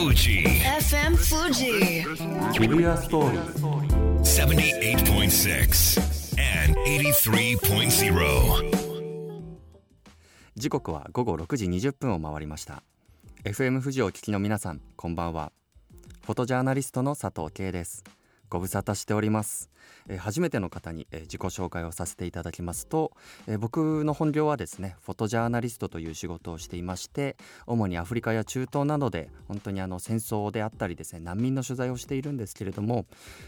Fuji. FM Fuji. 日比谷ストーリー78.6 and 83.0. 時刻は午後6時20分を回りました。FM 富士をお聞きの皆さんこんばんは。フォトジャーナリストの佐藤圭です。ご無沙汰しております、えー初めての方に、えー自己紹介をさせていただきますと、えー僕の本業はですねフォトジャーナリストという仕事をしていまして主にアフリカや中東などで本当にあの戦争であったりですね難民の取材をしているんですけれども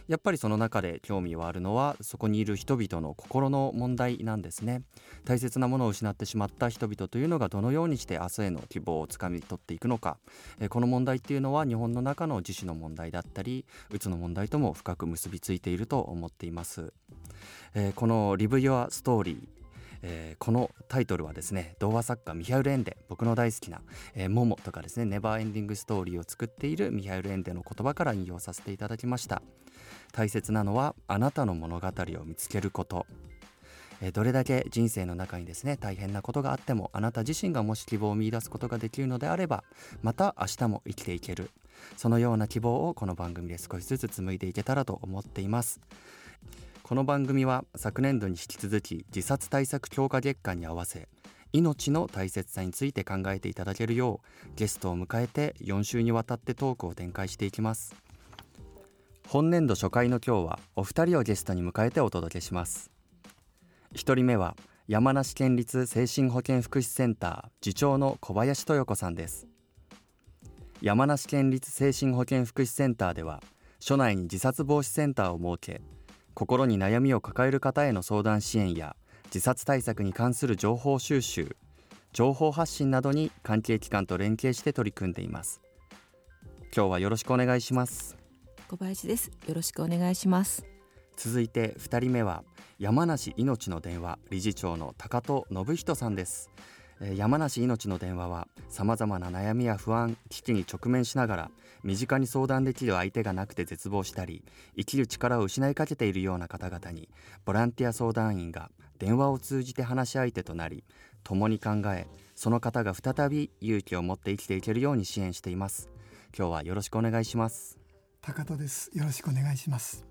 やっぱりその中で興味はあるのはそこにいる人々の心の問題なんですね。大切なものを失ってしまった人々というのがどのようにして明日への希望をつかみ取っていくのか、えーこの問題っていうのは日本の中の自主の問題だったりうつの問題とも深く結びついていると思思っています、えーこの「Live Your Story」えーこのタイトルはですね童話作家ミハイル・エンデ僕の大好きな「えーモモ」とかですね「ネバーエンディング・ストーリー」を作っているミハイル・エンデの言葉から引用させていただきました。大切なのはあなたの物語を見つけること。えどれだけ人生の中にですね大変なことがあってもあなた自身がもし希望を見出すことができるのであればまた明日も生きていける。そのような希望をこの番組で少しずつ紡いでいけたらと思っています。この番組は昨年度に引き続き自殺対策強化月間に合わせ命の大切さについて考えていただけるようゲストを迎えて4週にわたってトークを展開していきます。本年度初回の今日はお二人をゲストに迎えてお届けします。一人目は山梨県立精神保健福祉センター次長の小林豊子さんです。山梨県立精神保健福祉センターでは署内に自殺防止センターを設け心に悩みを抱える方への相談支援や自殺対策に関する情報収集情報発信などに関係機関と連携して取り組んでいます今日はよろしくお願いします小林です。よろしくお願いします。続いて2人目は山梨いのちの電話理事長の高戸信人さんですえー山梨いのちの電話はさまざまな悩みや不安危機に直面しながら身近に相談できる相手がなくて絶望したり生きる力を失いかけているような方々にボランティア相談員が電話を通じて話し相手となり共に考えその方が再び勇気を持って生きていけるように支援しています今日はよろしくお願いします高戸です。よろしくお願いします。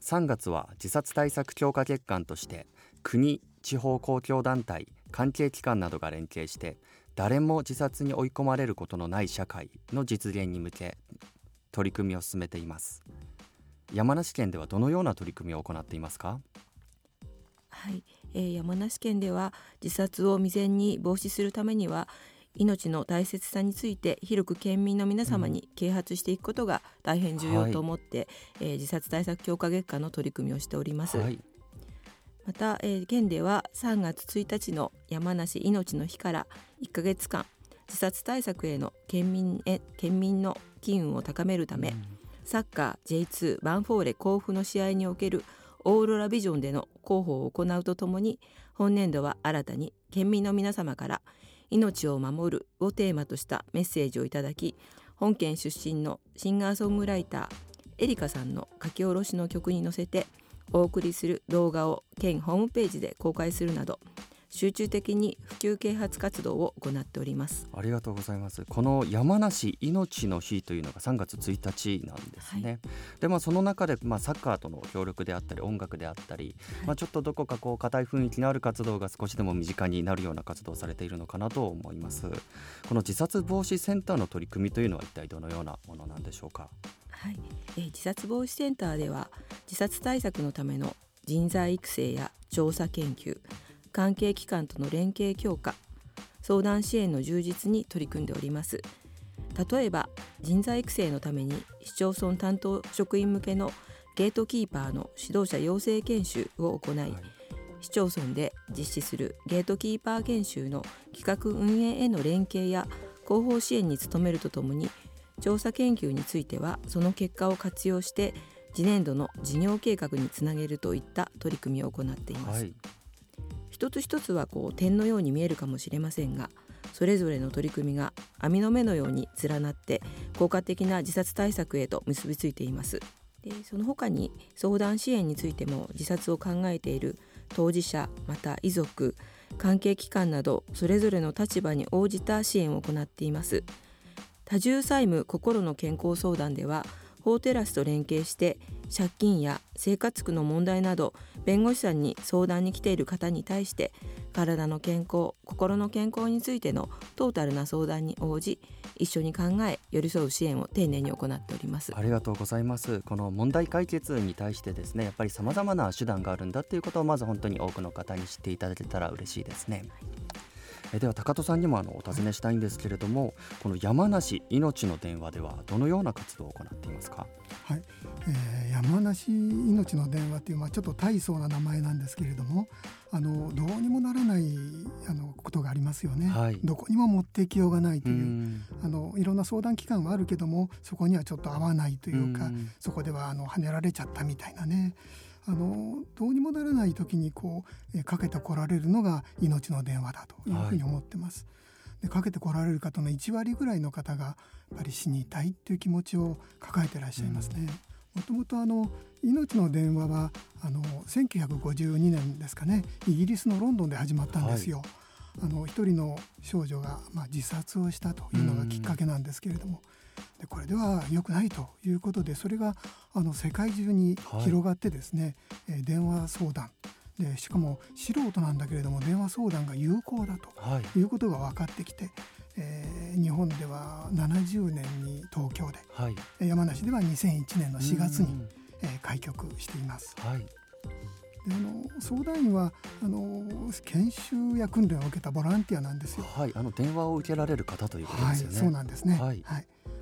3月は自殺対策強化月間として国地方公共団体関係機関などが連携して誰も自殺に追い込まれることのない社会の実現に向け取り組みを進めています。山梨県ではどのような取り組みを行っていますか？はい、えー山梨県では自殺を未然に防止するためには命の大切さについて広く県民の皆様に啓発していくことが大変重要と思って、えー自殺対策強化月間の取り組みをしております。はいまた、えー県では3月1日の山梨命の日から1ヶ月間自殺対策への県民へ県民の機運を高めるため、サッカー J2 バンフォーレ甲府の試合におけるオーロラビジョンでの広報を行うとともに本年度は新たに県民の皆様から命を守るをテーマとしたメッセージをいただき本県出身のシンガーソングライターエリカさんの書き下ろしの曲に乗せてお送りする動画を県ホームページで公開するなど集中的に普及啓発活動を行っております。ありがとうございます。この山梨命の日というのが3月1日なんですね、でまあその中で、まあ、サッカーとの協力であったり音楽であったり、まあ、ちょっとどこかこう硬い雰囲気のある活動が少しでも身近になるような活動をされているのかなと思います。この自殺防止センターの取り組みというのは一体どのようなものなんでしょうか？はい、えー自殺防止センターでは自殺対策のための人材育成や調査研究関係機関との連携強化相談支援の充実に取り組んでおります。例えば人材育成のために市町村担当職員向けのゲートキーパーの指導者養成研修を行い、市町村で実施するゲートキーパー研修の企画運営への連携や広報支援に努めるとともに調査研究についてはその結果を活用して次年度の事業計画につなげるといった取り組みを行っています、はい一つ一つはこう点のように見えるかもしれませんがそれぞれの取り組みが網の目のように連なって効果的な自殺対策へと結びついています。でその他に相談支援についても自殺を考えている当事者また遺族関係機関などそれぞれの立場に応じた支援を行っています。多重債務心の健康相談では法テラスと連携して借金や生活苦の問題など弁護士さんに相談に来ている方に対して体の健康心の健康についてのトータルな相談に応じ一緒に考え寄り添う支援を丁寧に行っております。ありがとうございます。この問題解決に対してですねやっぱり様々な手段があるんだということをまず本当に多くの方に知っていただけたら嬉しいですね、えでは高戸さんにもあのお尋ねしたいんですけれどもこの山梨命の電話ではどのような活動を行っていますか？はい、えー、山梨命の電話っていうまあちょっと大層な名前なんですけれども、あのどうにもならないあのことがありますよね。はい。どこにも持っていきようがないとういう、ん。あのいろんな相談機関はあるけども、そこにはちょっと合わないというか、うん。そこではあの跳ねられちゃったみたいなね。あのどうにもならない時にこう、えーかけてこられるのが命の電話だというふうに思ってます。でかけてこられる方の1割ぐらいの方がやっぱり死にたいっていう気持ちを抱えてらっしゃいますね。もともとあの命の電話はあの1952年ですかねイギリスのロンドンで始まったんですよ。あの一人の少女が、まあ、自殺をしたというのがきっかけなんですけれども、でこれでは良くないということでそれがあの世界中に広がってですね、えー電話相談。でしかも素人なんだけれども電話相談が有効だとはい。いうことが分かってきて、えー日本では70年に東京ではい。えー山梨では2001年の4月にうん、えー開局しています。はい。であの相談員はあの研修や訓練を受けたボランティアなんですよ。はい。あの電話を受けられる方ということはい、ですよね。そうなんですね。ははいい、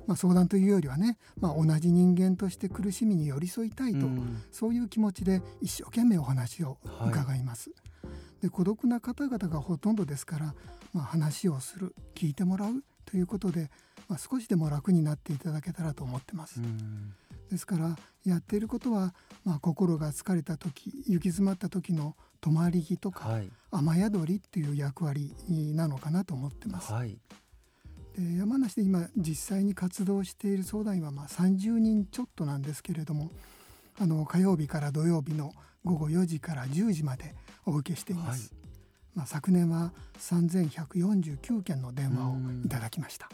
まあ相談というよりはね、まあ同じ人間として苦しみに寄り添いたいと、うんそういう気持ちで一生懸命お話をはい伺います。で孤独な方々がほとんどですから、まあ、話をする聞いてもらうということで、まあ、少しでも楽になっていただけたらと思ってます。うんですからやっていることは、まあ、心が疲れた時行き詰まった時の泊まり木とか、はい雨宿りっていう役割なのかなと思ってます。はいで山梨で今実際に活動している相談員はまあ30人ちょっとなんですけれどもあの火曜日から土曜日の午後4時から10時までお受けしています。まあ、昨年は3149件の電話をいただきました。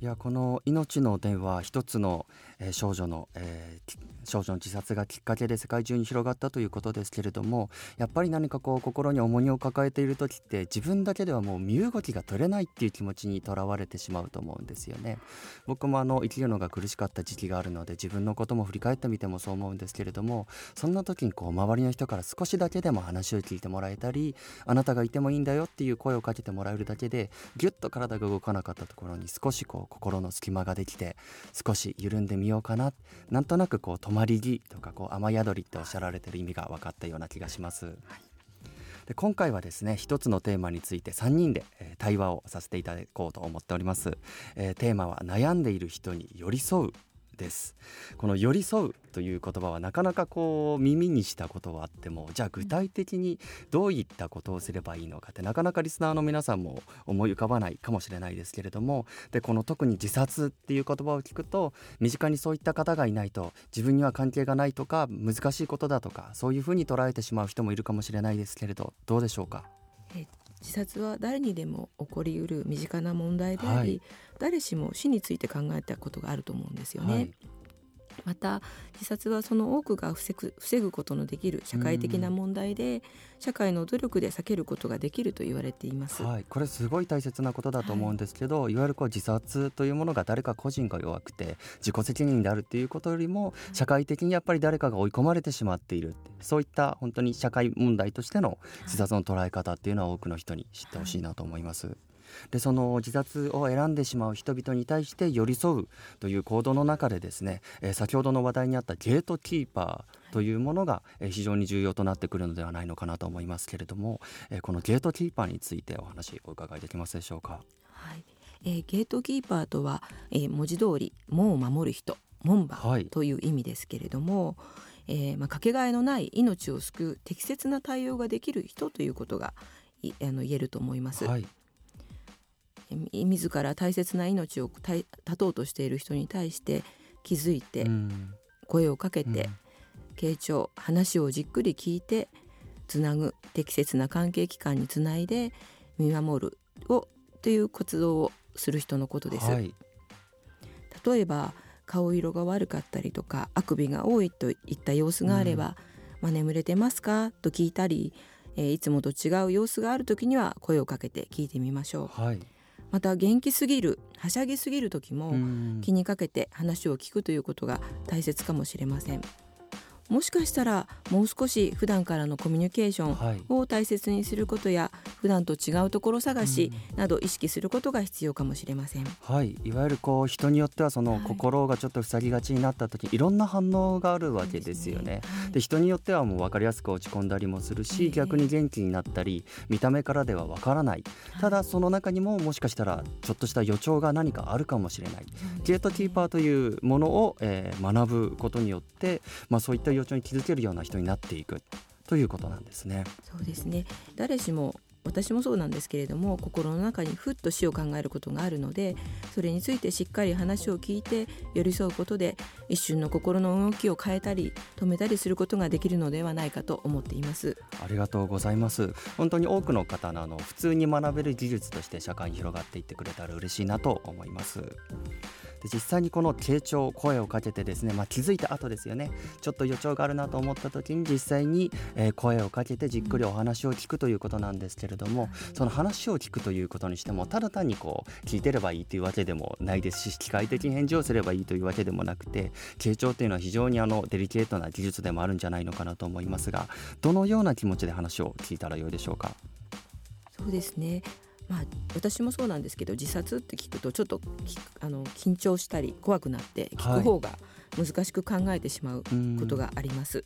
いやこの命の電話一つの、えー少女の、えー少女の自殺がきっかけで世界中に広がったということですけれどもやっぱり何かこう心に重荷を抱えている時って自分だけではもう身動きが取れないっていう気持ちにとらわれてしまうと思うんですよね。僕もあの生きるのが苦しかった時期があるので自分のことも振り返ってみてもそう思うんですけれどもそんな時にこう周りの人から少しだけでも話を聞いてもらえたりあなたがいてもいいんだよっていう声をかけてもらえるだけでぎゅっと体が動かなかったところに少しこう心の隙間ができて少し緩んでみようかな。なんとなくこう泊まり木とかこう雨宿りっておっしゃられてる意味が分かったような気がします。で今回はですね一つのテーマについて3人で、えー対話をさせていただこうと思っております、えーテーマは悩んでいる人に寄り添う。です。この寄り添うという言葉はなかなかこう耳にしたことはあってもじゃあ具体的にどういったことをすればいいのかってなかなかリスナーの皆さんも思い浮かばないかもしれないですけれどもでこの特に自殺っていう言葉を聞くと身近にそういった方がいないと自分には関係がないとか難しいことだとかそういうふうに捉えてしまう人もいるかもしれないですけれどどうでしょうか？自殺は誰にでも起こりうる身近な問題であり、はい誰しも死について考えたことがあると思うんですよね。はいまた自殺はその多くが防ぐ防ぐことのできる社会的な問題で社会の努力で避けることができると言われています。はい、これすごい大切なことだと思うんですけど、い、わゆるこう自殺というものが誰か個人が弱くて自己責任であるっていうことよりも社会的にやっぱり誰かが追い込まれてしまっているそういった本当に社会問題としての自殺の捉え方っていうのは多くの人に知ってほしいなと思います。でその自殺を選んでしまう人々に対して寄り添うという行動の中でですね、えー先ほどの話題にあったゲートキーパーというものが、えー非常に重要となってくるのではないのかなと思いますけれども、えーこのゲートキーパーについてお話お伺いできますでしょうか？はいえーゲートキーパーとは、えー文字通り門を守る人門番はいという意味ですけれども、えーまあ、かけがえのない命を救う適切な対応ができる人ということがいあの言えると思います。はい、み自ら大切な命を絶とうとしている人に対して気づいてうん声をかけて、うん傾聴話をじっくり聞いてつなぐ適切な関係機関につないで見守るをという活動をする人のことです。はい、例えば顔色が悪かったりとかあくびが多いといった様子があれば「まあ、眠れてますか?」と聞いたり、えーいつもと違う様子がある時には声をかけて聞いてみましょう。はいまた元気すぎるはしゃぎすぎる時もうん。気にかけて話を聞くということが大切かもしれませんもしかしたらもう少し普段からのコミュニケーションはい。を大切にすることや普段と違うところ探しなど意識することが必要かもしれません。はい、いわゆるこう人によってはそのはい。心がちょっと塞ぎがちになった時いろんな反応があるわけですよね。はい。で人によってはもう分かりやすく落ち込んだりもするし、ええ。逆に元気になったり見た目からでは分からない。ただその中にももしかしたらちょっとした予兆が何かあるかもしれない。ゲートキーパーというものを、えー学ぶことによって、まあ、そういった予兆に気づけるような人になっていくということなんですね。そうですね誰しも私もそうなんですけれども心の中にふっと死を考えることがあるのでそれについてしっかり話を聞いて寄り添うことで一瞬の心の動きを変えたり止めたりすることができるのではないかと思っています。ありがとうございます本当に多くの方のあの普通に学べる技術として社会に広がっていってくれたら嬉しいなと思いますで実際にこの傾聴声をかけてですね、まあ、気づいた後ですよねちょっと予兆があるなと思った時に実際に、え声をかけてじっくりお話を聞くということなんですけれどもその話を聞くということにしてもただ単にこう聞いてればいいというわけでもないですし機械的に返事をすればいいというわけでもなくて傾聴というのは非常にあのデリケートな技術でもあるんじゃないのかなと思いますがどのような気持ちで話を聞いたらよいでしょうか？そうですねまあ、私もそうなんですけど自殺って聞くとちょっときあの緊張したり怖くなって聞く方が難しく考えてしまうことがあります。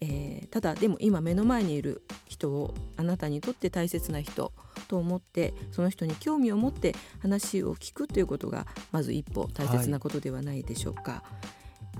えーただでも今目の前にいる人をあなたにとって大切な人と思ってその人に興味を持って話を聞くということがまず一歩大切なことではないでしょうか。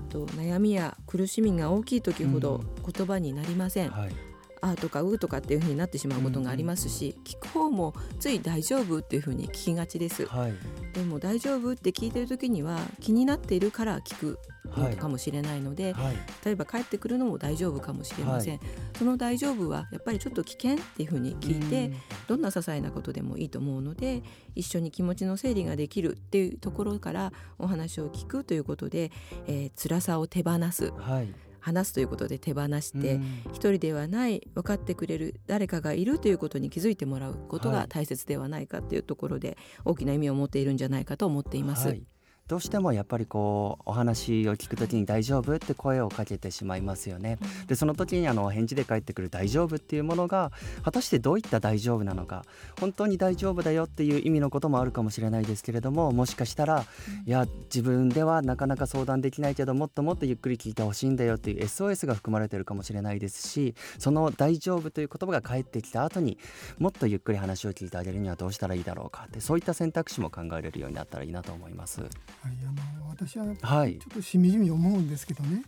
と悩みや苦しみが大きい時ほど言葉になりません。はいあーとかうーとかっていう風になってしまうことがありますし、聞く方もつい大丈夫っていう風に聞きがちです。はい。でも大丈夫って聞いてる時には気になっているから聞くはい。のかもしれないので、はい。例えば帰ってくるのも大丈夫かもしれません、その大丈夫はやっぱりちょっと危険っていう風に聞いて、どんな些細なことでもいいと思うので一緒に気持ちの整理ができるっていうところからお話を聞くということで、えー辛さを手放す。はい話すということで手放して、うん。一人ではない分かってくれる誰かがいるということに気づいてもらうことはい。が大切ではないかというところで大きな意味を持っているんじゃないかと思っています。はいどうしてもやっぱりこうお話を聞くときに大丈夫って声をかけてしまいますよね。でその時にあの返事で返ってくる大丈夫っていうものが果たしてどういった大丈夫なのか本当に大丈夫だよっていう意味のこともあるかもしれないですけれどももしかしたらいや自分ではなかなか相談できないけどもっともっとゆっくり聞いてほしいんだよっていう SOS が含まれてるかもしれないですしその大丈夫という言葉が返ってきた後にもっとゆっくり話を聞いてあげるにはどうしたらいいだろうかってそういった選択肢も考えれるようになったらいいなと思います。はい、あの私はちょはいっとしみじみ思うんですけどね。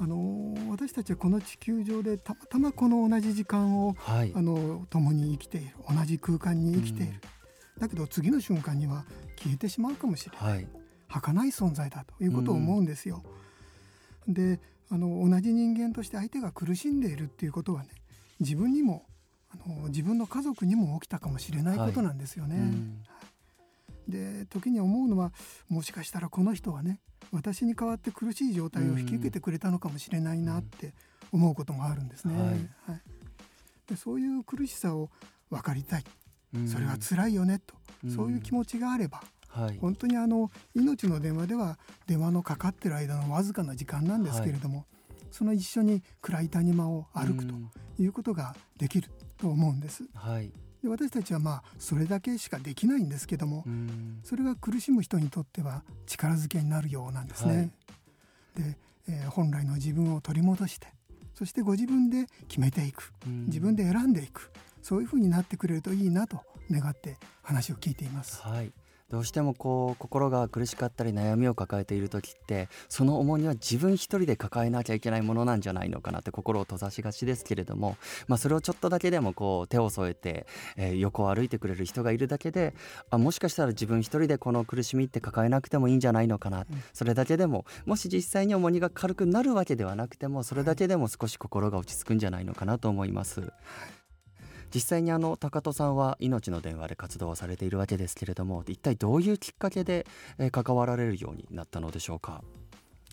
あの私たちはこの地球上でたまたまこの同じ時間をはい。あの共に生きている同じ空間に生きている、だけど次の瞬間には消えてしまうかもしれない。はい。儚い存在だということを思うんですよ。であの同じ人間として相手が苦しんでいるっていうことはね自分にもあの自分の家族にも起きたかもしれないことなんですよね。うんで時に思うのはもしかしたらこの人はね私に代わって苦しい状態を引き受けてくれたのかもしれないなって思うこともあるんですね。はい。はい。でそういう苦しさを分かりたい。うん。それは辛いよねと、うん。そういう気持ちがあればはい。本当にあの命の電話では電話のかかってる間のわずかな時間なんですけれども、その一緒に暗い谷間を歩くとうん。いうことができると思うんです。はいで私たちはまあそれだけしかできないんですけども、うん。それが苦しむ人にとっては力づけになるようなんですね。で、えー本来の自分を取り戻してそしてご自分で決めていく。うん。自分で選んでいく。そういうふうになってくれるといいなと願って話を聞いています。はいどうしてもこう心が苦しかったり悩みを抱えている時ってその重荷は自分一人で抱えなきゃいけないものなんじゃないのかなって心を閉ざしがちですけれども、まあ、それをちょっとだけでもこう手を添えて、えー横を歩いてくれる人がいるだけであもしかしたら自分一人でこの苦しみって抱えなくてもいいんじゃないのかな、それだけでももし実際に重荷が軽くなるわけではなくてもそれだけでも少し心が落ち着くんじゃないのかなと思います。実際にあの高戸さんは命の電話で活動をされているわけですけれども一体どういうきっかけで、えー、関わられるようになったのでしょうか？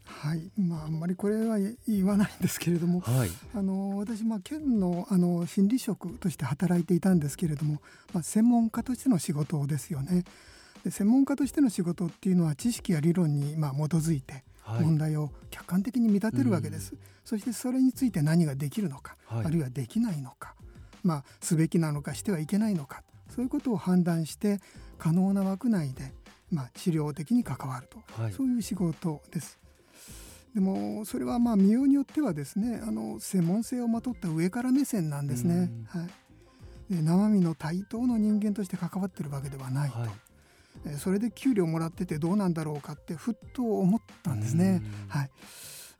はい。まあ、あんまりこれは言わないんですけれども、はい、あの私、まあ、県のあの心理職として働いていたんですけれども、まあ、専門家としての仕事ですよね。で専門家としての仕事っていうのは知識や理論にまあ基づいて問題を客観的に見立てるわけです、はい、そしてそれについて何ができるのか、はい、あるいはできないのか、まあ、すべきなのかしてはいけないのかそういうことを判断して可能な枠内で、まあ、資料的に関わると、はい、そういう仕事です。でもそれはまあ見ようによってはですねあの専門性をまとった上から目線なんですね。はい、で生身の対等の人間として関わってるわけではないと。はいそれで給料もらっててどうなんだろうかってふっと思ったんですね。はい、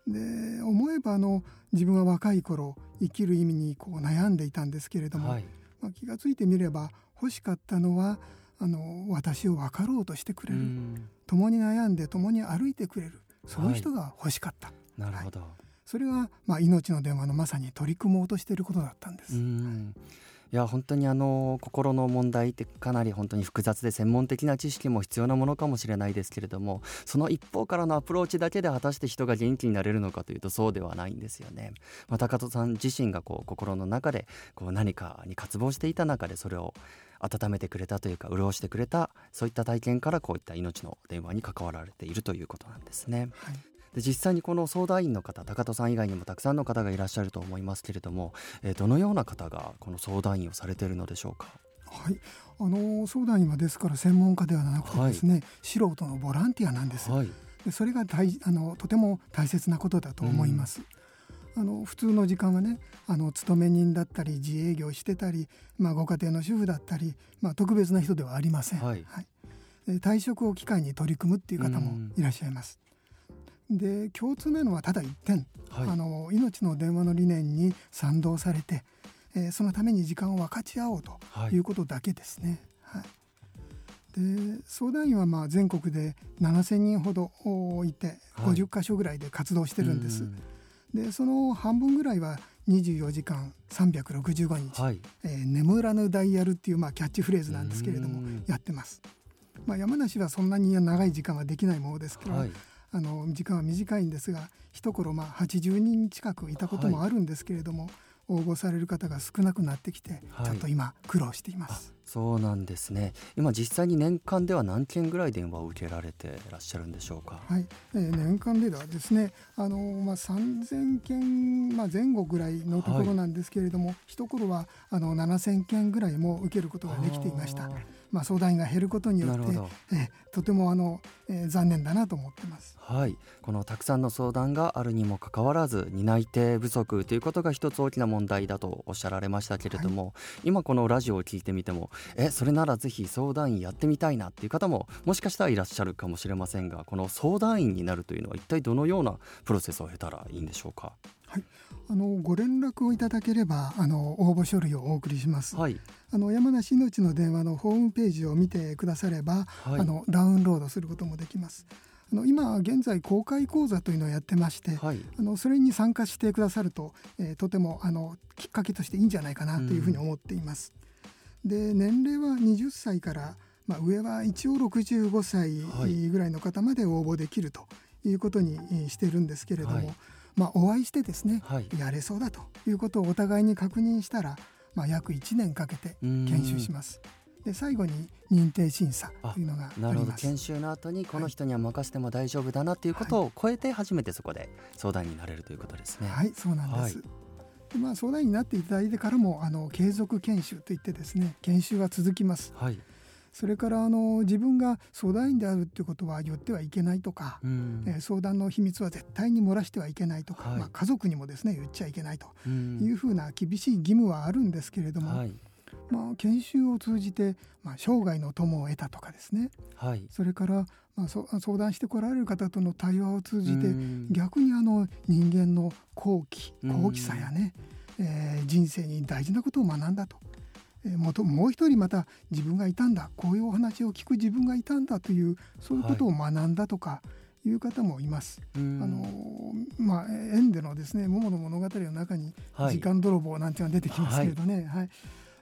で思えばあの自分は若い頃生きる意味にこう悩んでいたんですけれども、はい、まあ、気が付いてみれば欲しかったのはあの私を分かろうとしてくれる共に悩んで共に歩いてくれるそういう人が欲しかった。はい、なるほど、それが、まあ、命の電話のまさに取り組もうとしていることだったんです。いや本当にあの心の問題ってかなり本当に複雑で専門的な知識も必要なものかもしれないですけれどもその一方からのアプローチだけで果たして人が元気になれるのかというとそうではないんですよね。まあ、高戸さん自身がこう心の中でこう何かに渇望していた中でそれを温めてくれたというか潤してくれたそういった体験からこういった命の電話に関わられているということなんですね。はいで実際にこの相談員の方高戸さん以外にもたくさんの方がいらっしゃると思いますけれども、えー、どのような方がこの相談員をされているのでしょうか？はい、あの相談員はですから専門家ではなくてですね、はい、素人のボランティアなんです。はい、でそれが大あのとても大切なことだと思います。うん、あの普通の時間はねあの勤め人だったり自営業してたり、まあ、ご家庭の主婦だったり、まあ、特別な人ではありません、はい、はい、退職を機会に取り組むっていう方もいらっしゃいます。で共通なのはただ一点、はい、あの命の電話の理念に賛同されて、えー、そのために時間を分かち合おうとい。うことだけですね。はい、で相談員はまあ全国で7,000人ほどいて50箇所ぐらいで活動してるんです。でその半分ぐらいは24時間365日、はい、えー、眠らぬダイヤルっていうまあキャッチフレーズなんですけれどもやってます。まあ、山梨はそんなに長い時間はできないものですけど、はい、あの時間は短いんですが一頃まあ80人近くいたこともあるんですけれども、はい、応募される方が少なくなってきて、ちょっと今苦労しています。そうなんですね。今実際に年間では何件ぐらい電話を受けられていらっしゃるんでしょうか？はい、えー、年間ではですねあの、まあ、3000件、まあ、前後ぐらいのところなんですけれども、はい、一頃はあの7000件ぐらいも受けることができていました。まあ、相談員が減ることによって、えとてもあの、えー、残念だなと思ってます。はい、このたくさんの相談があるにもかかわらず担い手不足ということが一つ大きな問題だとおっしゃられましたけれども、はい、今このラジオを聞いてみてもえそれならぜひ相談員やってみたいなっていう方ももしかしたらいらっしゃるかもしれませんがこの相談員になるというのは一体どのようなプロセスを経たらいいんでしょうか？はい、あのご連絡をいただければあの応募書類をお送りします。はい、あの山梨命の電話のホームページを見てくだされば、はい、あのダウンロードすることもできます。あの今現在公開講座というのをやってまして、はい、あのそれに参加してくださると、えー、とてもあのきっかけとしていいんじゃないかなというふうに思っています。で年齢は20歳から、まあ、上は一応65歳ぐらいの方まで応募できるということにしてるんですけれども。まあ、お会いしてですね、はい、やれそうだということをお互いに確認したら、まあ、約1年かけて研修します。で最後に認定審査というのがなるほど。研修の後にこの人には任せても大丈夫だなということを超えて初めてそこで相談になれるということですね。はいそうなんです、はい、でまあ、相談員になっていただいてからもあの継続研修といってですね研修は続きます。はい、それからあの自分が相談員であるということは言ってはいけないとか、うん、えー、相談の秘密は絶対に漏らしてはいけないとか、はい、まあ、家族にもですね言っちゃいけないというふうな厳しい義務はあるんですけれども、はい、まあ、研修を通じて、まあ、生涯の友を得たとかですね、はい、それから、まあ、相談してこられる方との対話を通じて逆にあの人間の好奇好奇さやね、えー、人生に大事なことを学んだと。えもともう一人また自分がいたんだこういうお話を聞く自分がいたんだというそういうことを学んだとか。いう方もいます。あのまあ縁でのですね桃の物語の中に時間泥棒なんていうのが出てきますけれどね、はい、はい、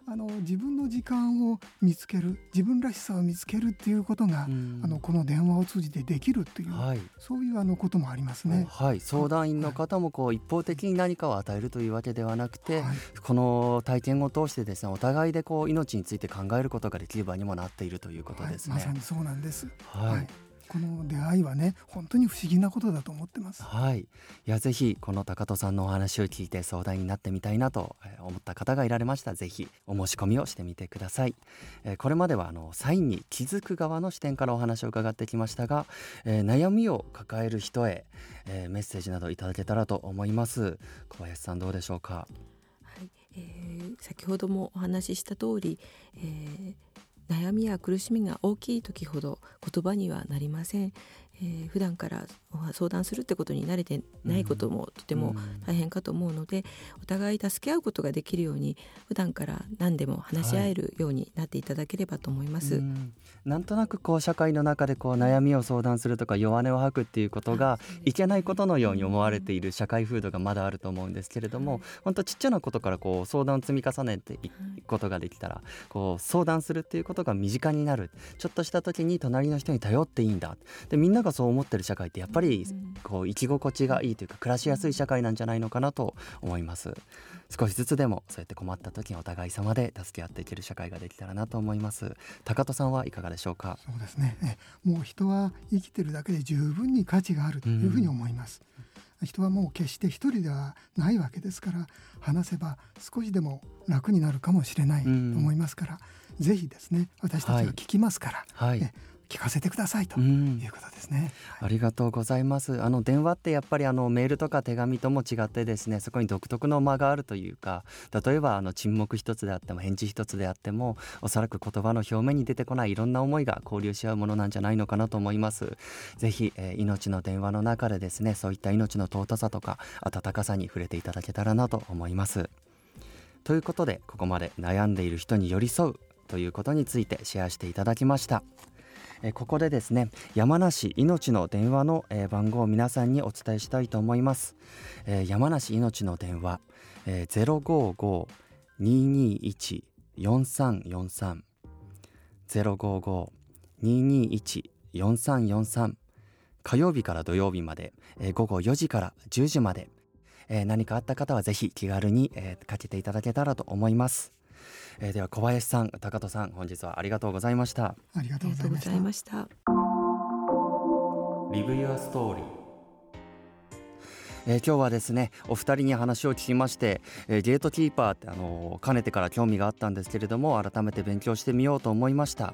あの自分の時間を見つける自分らしさを見つけるっていうことが、うん。あのこの電話を通じてできるという、はい。そういうあのこともありますね。はい、相談員の方もこう一方的に何かを与えるというわけではなくて、はい。この体験を通してですねお互いでこう命について考えることができる場にもなっているということですね。はい、まさにそうなんです。はいこの出会いはね本当に不思議なことだと思ってます。はい、いやぜひこの高戸さんのお話を聞いて相談になってみたいなとえー思った方がいられました。らぜひお申し込みをしてみてください、えーこれまではあのサインに気づく側の視点からお話を伺ってきましたが、えー悩みを抱える人へ、えーメッセージなどいただけたらと思います。小林さんどうでしょうか？はい。えー先ほどもお話しした通り、えー悩みや苦しみが大きい時ほど言葉にはなりません、えー普段からお相談するってことに慣れてないこともとても大変かと思うので、お互い助け合うことができるように普段から何でも話し合えるようになっていただければと思います。うん。なんとなくこう社会の中でこう悩みを相談するとか弱音を吐くっていうことがいけないことのように思われている社会風土がまだあると思うんですけれども本当ちっちゃなことからこう相談を積み重ねていくことができたらこう相談するっていうことが身近になる。ちょっとした時に隣の人に頼っていいんだ。でみんながそう思ってる社会ってやっぱりこう生き心地がいいというか暮らしやすい社会なんじゃないのかなと思います。少しずつでもそうやって困った時にお互い様で助け合っていける社会ができたらなと思います。高戸さんはいかがでしょうか？そうですね。えもう人は生きてるだけで十分に価値があるというふうに思います、人はもう決して一人ではないわけですから話せば少しでも楽になるかもしれないと思いますから、ぜひですね私たちが聞きますから、はい。え聞かせてくださいとうん。いうことですね、ありがとうございます。あの電話ってやっぱりあのメールとか手紙とも違ってですねそこに独特の間があるというか例えばあの沈黙一つであっても返事一つであってもおそらく言葉の表面に出てこないいろんな思いが交流し合うものなんじゃないのかなと思います。ぜひ、えー命の電話の中でですねそういった命の尊さとか温かさに触れていただけたらなと思います。ということでここまで悩んでいる人に寄り添うということについてシェアしていただきましたえーここでですね山梨命の電話の、えー番号を皆さんにお伝えしたいと思います、えー山梨命の電話、えー、055-221-4343 055-221-4343火曜日から土曜日まで、えー午後4時から10時まで、えー何かあった方はぜひ気軽に、えーかけていただけたらと思います、えーでは小林さん高戸さん本日はありがとうございました。ありがとうごございました。ざいました。リブ・ユア・ストーリーえー今日はですねお二人に話を聞きまして、えーゲートキーパーってあのかねてから興味があったんですけれども改めて勉強してみようと思いました。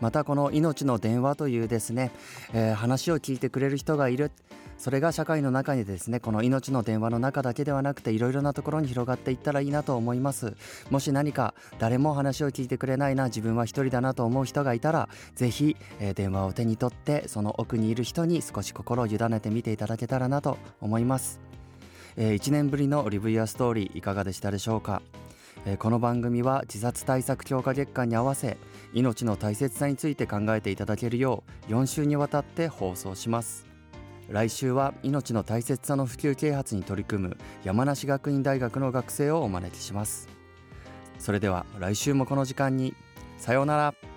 またこの命の電話というですね、えー話を聞いてくれる人がいる。それが社会の中にですねこの命の電話の中だけではなくていろいろなところに広がっていったらいいなと思います。もし何か誰も話を聞いてくれないな自分は一人だなと思う人がいたらぜひ、えー電話を手に取ってその奥にいる人に少し心を委ねてみていただけたらなと思います、え1年ぶりのリブ・ユア・ストーリーいかがでしたでしょうか？えーこの番組は自殺対策強化月間に合わせ命の大切さについて考えていただけるよう4週にわたって放送します。来週は命の大切さの普及啓発に取り組む山梨学院大学の学生をお招きします。それでは来週もこの時間にさようなら。